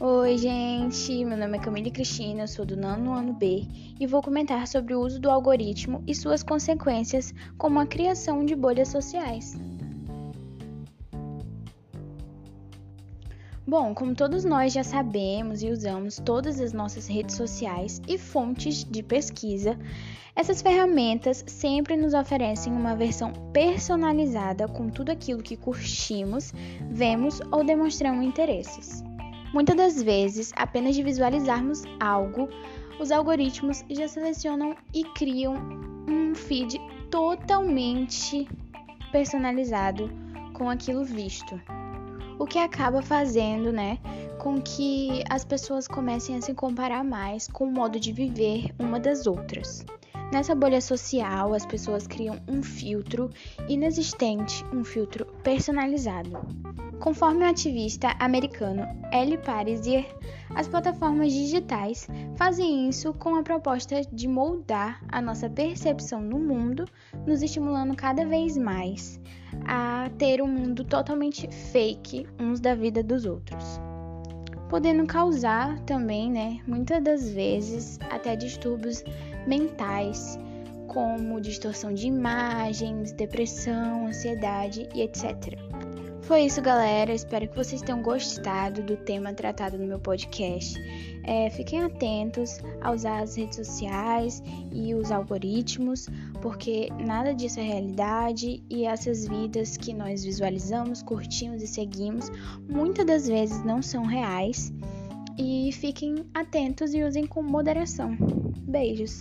Oi, gente! Meu nome é Camille Cristina, sou do nono ano B e vou comentar sobre o uso do algoritmo e suas consequências, como a criação de bolhas sociais. Bom, como todos nós já sabemos e usamos todas as nossas redes sociais e fontes de pesquisa, essas ferramentas sempre nos oferecem uma versão personalizada com tudo aquilo que curtimos, vemos ou demonstramos interesses. Muitas das vezes, apenas de visualizarmos algo, os algoritmos já selecionam e criam um feed totalmente personalizado com aquilo visto. O que acaba fazendo, né, com que as pessoas comecem a se comparar mais com o modo de viver uma das outras. Nessa bolha social, as pessoas criam um filtro inexistente, um filtro personalizado. Conforme o ativista americano Eli Pariser, as plataformas digitais fazem isso com a proposta de moldar a nossa percepção no mundo, nos estimulando cada vez mais a ter um mundo totalmente fake uns da vida dos outros podendo causar também, né, muitas das vezes até distúrbios mentais, como distorção de imagens, depressão, ansiedade e etc. Foi isso, galera. Espero que vocês tenham gostado do tema tratado no meu podcast. É, fiquem atentos a usar as redes sociais e os algoritmos, porque nada disso é realidade e essas vidas que nós visualizamos, curtimos e seguimos muitas das vezes não são reais. E fiquem atentos e usem com moderação. Beijos!